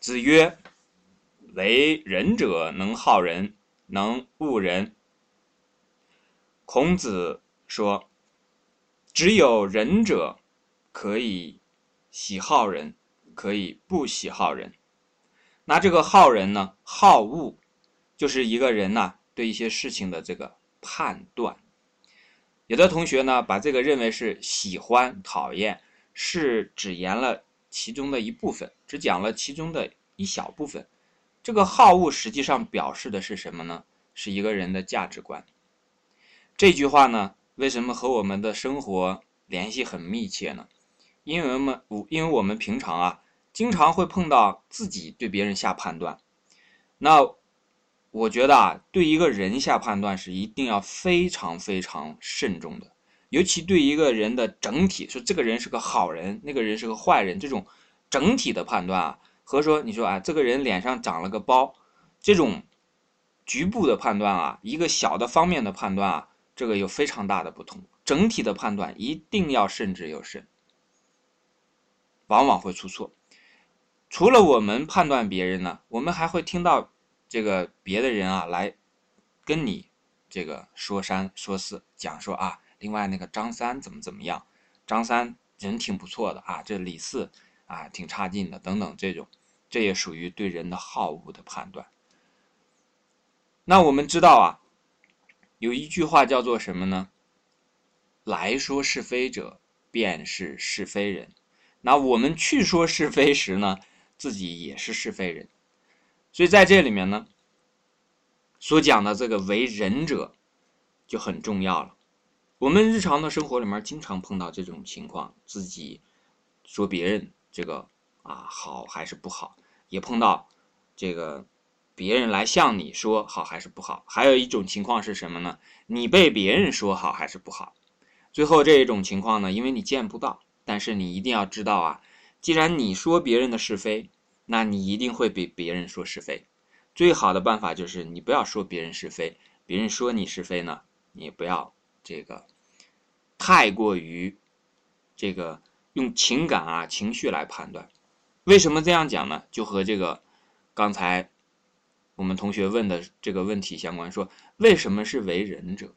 子曰：“为仁者，能好人，能恶人。”孔子说：“只有仁者可以喜好人，可以不喜好人。那这个好人呢？好恶，就是一个人呢对一些事情的这个判断。有的同学呢把这个认为是喜欢、讨厌，是只言了其中的一部分，只讲了其中的一小部分。这个好恶实际上表示的是什么呢？是一个人的价值观。这句话呢，为什么和我们的生活联系很密切呢？因为我们，因为我们平常啊，经常会碰到自己对别人下判断。那我觉得啊，对一个人下判断是一定要非常非常慎重的，尤其对一个人的整体，说这个人是个好人，那个人是个坏人，这种整体的判断啊，和说你说啊，这个人脸上长了个包，这种局部的判断啊，一个小的方面的判断啊。这个有非常大的不同，整体的判断一定要慎之又慎，往往会出错。除了我们判断别人呢，我们还会听到这个别的人啊来跟你这个说三说四，讲说啊，另外那个张三怎么怎么样，张三人挺不错的啊，这李四啊挺差劲的，等等这种，这也属于对人的好恶的判断。那我们知道啊。有一句话叫做什么呢？来说是非者，便是是非人。那我们去说是非时呢，自己也是是非人。所以在这里面呢，所讲的这个为人者就很重要了。我们日常的生活里面经常碰到这种情况，自己说别人这个啊好还是不好，也碰到这个。别人来向你说好还是不好？还有一种情况是什么呢？你被别人说好还是不好？最后这一种情况呢，因为你见不到，但是你一定要知道啊，既然你说别人的是非，那你一定会被别人说是非。最好的办法就是你不要说别人是非，别人说你是非呢，你不要这个太过于这个用情感啊情绪来判断。为什么这样讲呢？就和这个刚才。我们同学问的这个问题相关，说为什么是为人者？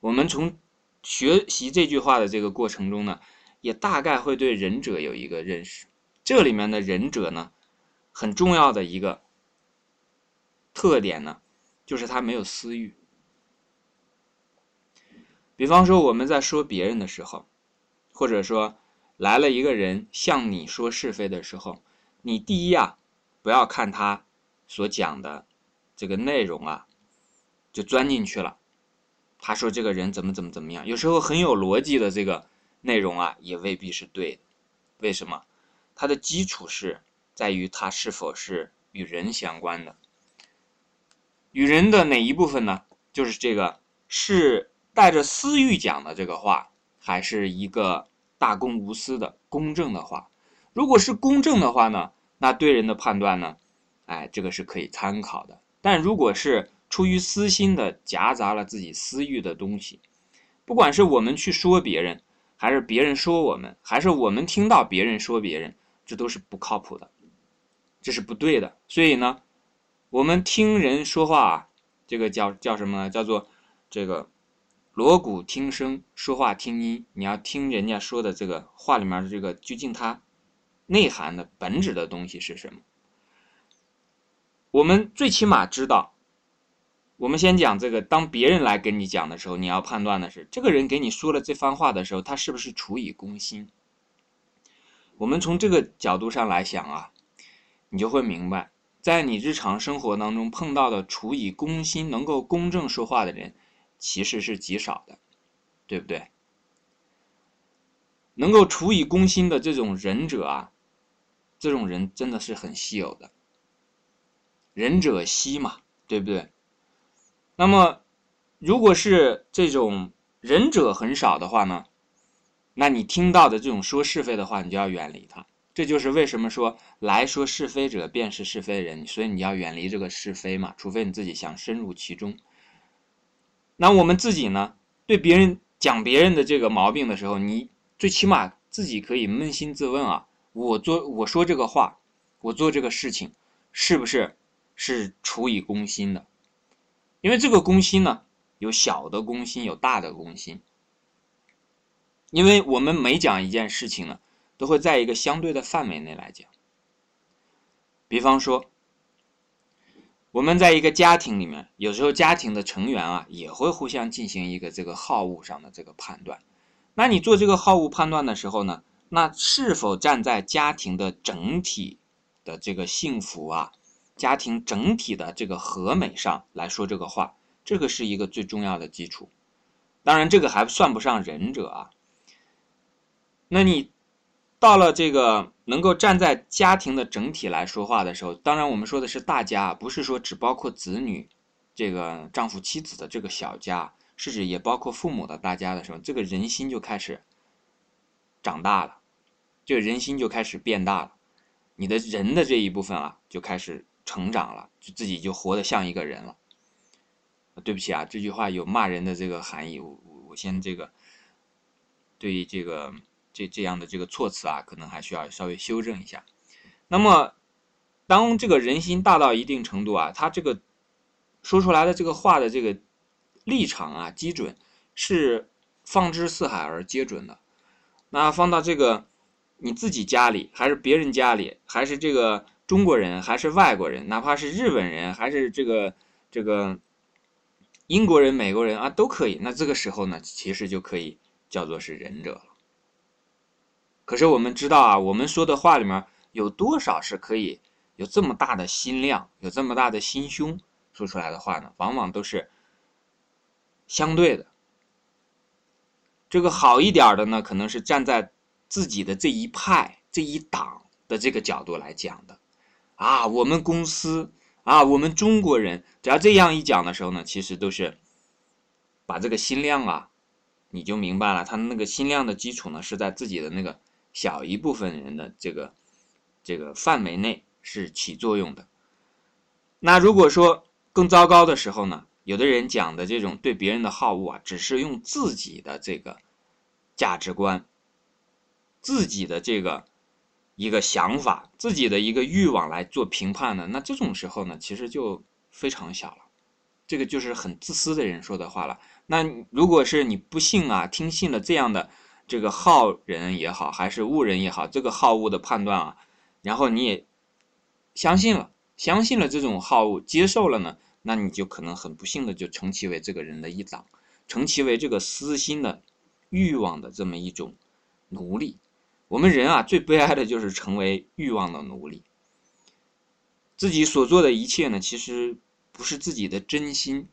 我们从学习这句话的这个过程中呢，也大概会对仁者有一个认识。这里面的仁者呢，很重要的一个特点呢，就是他没有私欲。比方说我们在说别人的时候，或者说来了一个人向你说是非的时候，你第一啊，不要看他。所讲的这个内容啊，就钻进去了。他说这个人怎么怎么怎么样，有时候很有逻辑的这个内容啊，也未必是对的。为什么？它的基础是在于它是否是与人相关的。与人的哪一部分呢？就是这个是带着私欲讲的这个话，还是一个大公无私的公正的话？如果是公正的话呢，那对人的判断呢？哎，这个是可以参考的。但如果是出于私心的，夹杂了自己私欲的东西，不管是我们去说别人，还是别人说我们，还是我们听到别人说别人，这都是不靠谱的，这是不对的。所以呢，我们听人说话啊，这个叫叫什么？叫做这个锣鼓听声，说话听音。你要听人家说的这个话里面的这个究竟它内涵的本质的东西是什么？我们最起码知道，我们先讲这个。当别人来跟你讲的时候，你要判断的是，这个人给你说了这番话的时候，他是不是处以公心。我们从这个角度上来想啊，你就会明白，在你日常生活当中碰到的处以公心、能够公正说话的人，其实是极少的，对不对？能够处以公心的这种仁者啊，这种人真的是很稀有的。仁者稀嘛，对不对？那么，如果是这种仁者很少的话呢，那你听到的这种说是非的话，你就要远离他。这就是为什么说来说是非者便是是非人，所以你要远离这个是非嘛，除非你自己想深入其中。那我们自己呢，对别人讲别人的这个毛病的时候，你最起码自己可以扪心自问啊：我做我说这个话，我做这个事情是不是是出于公心的？因为这个公心呢，有小的公心，有大的公心。因为我们每讲一件事情呢，都会在一个相对的范围内来讲。比方说，我们在一个家庭里面，有时候家庭的成员啊，也会互相进行一个这个好恶上的这个判断。那你做这个好恶判断的时候呢，那是否站在家庭的整体的这个幸福啊？家庭整体的这个和美上来说这个话，这个是一个最重要的基础。当然，这个还算不上仁者啊。那你到了这个能够站在家庭的整体来说话的时候，当然我们说的是大家，不是说只包括子女，这个丈夫妻子的这个小家，是指也包括父母的大家的时候，这个人心就开始长大了，这个人心就开始变大了，你的人的这一部分啊，就开始。成长了，就自己就活得像一个人了。对不起啊，这句话有骂人的这个含义，我我先这个对于这个这这样的这个措辞啊，可能还需要稍微修正一下。那么，当这个人心大到一定程度啊，他这个说出来的这个话的这个立场啊，基准是放之四海而皆准的。那放到这个你自己家里，还是别人家里，还是这个。中国人还是外国人，哪怕是日本人，还是这个这个英国人、美国人啊，都可以。那这个时候呢，其实就可以叫做是仁者了。可是我们知道啊，我们说的话里面有多少是可以有这么大的心量、有这么大的心胸说出来的话呢？往往都是相对的。这个好一点的呢，可能是站在自己的这一派、这一党的这个角度来讲的。啊，我们公司啊，我们中国人，只要这样一讲的时候呢，其实都是把这个心量啊，你就明白了，他那个心量的基础呢，是在自己的那个小一部分人的这个这个范围内是起作用的。那如果说更糟糕的时候呢，有的人讲的这种对别人的好恶啊，只是用自己的这个价值观，自己的这个。一个想法，自己的一个欲望来做评判的，那这种时候呢，其实就非常小了。这个就是很自私的人说的话了。那如果是你不信啊，听信了这样的这个好人也好，还是恶人也好，这个好恶的判断啊，然后你也相信了，相信了这种好恶，接受了呢，那你就可能很不幸的就成其为这个人的一党，成其为这个私心的欲望的这么一种奴隶。我们人啊，最悲哀的就是成为欲望的奴隶。自己所做的一切呢，其实不是自己的真心，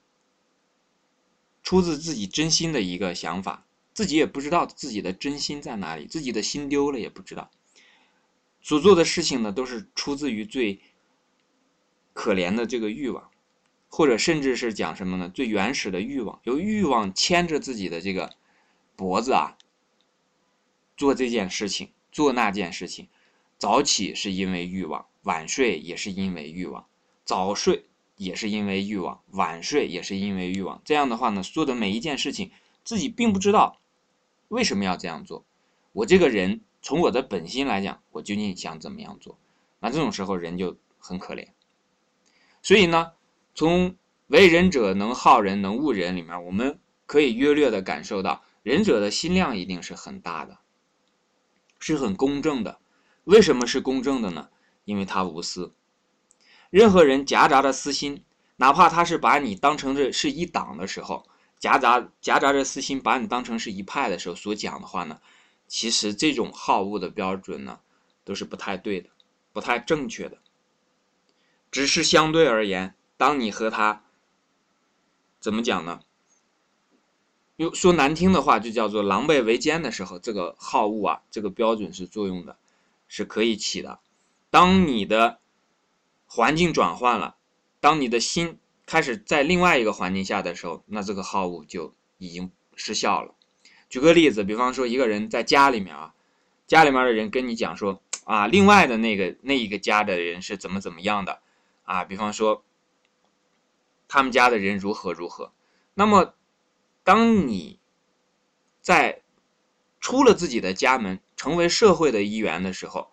出自自己真心的一个想法，自己也不知道自己的真心在哪里，自己的心丢了也不知道。所做的事情呢，都是出自于最可怜的这个欲望，或者甚至是讲什么呢？最原始的欲望，由欲望牵着自己的这个脖子啊。做这件事情，做那件事情，早起是因为欲望，晚睡也是因为欲望，早睡也是因为欲望，晚睡也是因为欲望。这样的话呢，做的每一件事情，自己并不知道为什么要这样做。我这个人从我的本心来讲，我究竟想怎么样做？那这种时候人就很可怜。所以呢，从为人者能好人能恶人里面，我们可以约略的感受到，仁者的心量一定是很大的。是很公正的，为什么是公正的呢？因为他无私。任何人夹杂着私心，哪怕他是把你当成这是一党的时候，夹杂夹杂着私心，把你当成是一派的时候所讲的话呢，其实这种好恶的标准呢，都是不太对的，不太正确的。只是相对而言，当你和他怎么讲呢？用说难听的话，就叫做狼狈为奸的时候，这个好恶啊，这个标准是作用的，是可以起的。当你的环境转换了，当你的心开始在另外一个环境下的时候，那这个好恶就已经失效了。举个例子，比方说一个人在家里面啊，家里面的人跟你讲说啊，另外的那个那一个家的人是怎么怎么样的啊，比方说他们家的人如何如何，那么。当你在出了自己的家门，成为社会的一员的时候，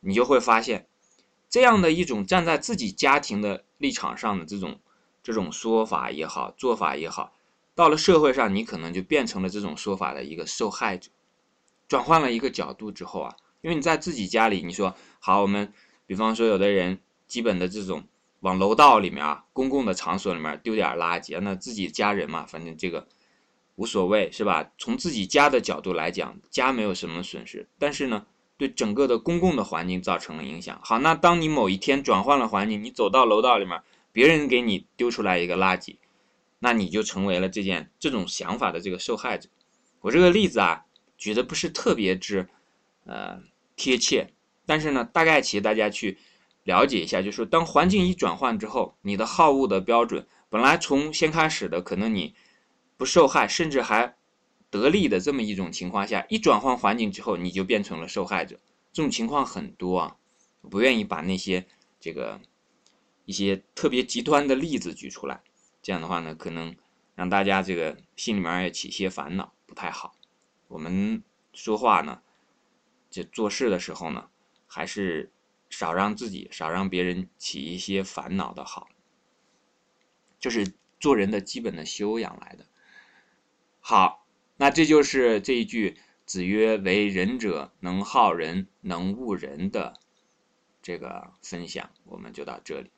你就会发现，这样的一种站在自己家庭的立场上的这种这种说法也好，做法也好，到了社会上，你可能就变成了这种说法的一个受害者。转换了一个角度之后啊，因为你在自己家里，你说好，我们比方说有的人基本的这种往楼道里面啊，公共的场所里面丢点垃圾，那自己家人嘛，反正这个无所谓是吧？从自己家的角度来讲，家没有什么损失，但是呢。对整个的公共的环境造成了影响。好，那当你某一天转换了环境，你走到楼道里面，别人给你丢出来一个垃圾，那你就成为了这件这种想法的这个受害者。我这个例子啊，举的不是特别之，呃，贴切，但是呢，大概其实大家去了解一下，就是，当环境一转换之后，你的好恶的标准本来从先开始的可能你不受害，甚至还。得利的这么一种情况下，一转换环境之后，你就变成了受害者。这种情况很多啊，不愿意把那些这个一些特别极端的例子举出来。这样的话呢，可能让大家这个心里面也起些烦恼，不太好。我们说话呢，这做事的时候呢，还是少让自己、少让别人起一些烦恼的好。就是做人的基本的修养来的。好。那这就是这一句“子曰：为人者，能好人，能恶人”的这个分享，我们就到这里。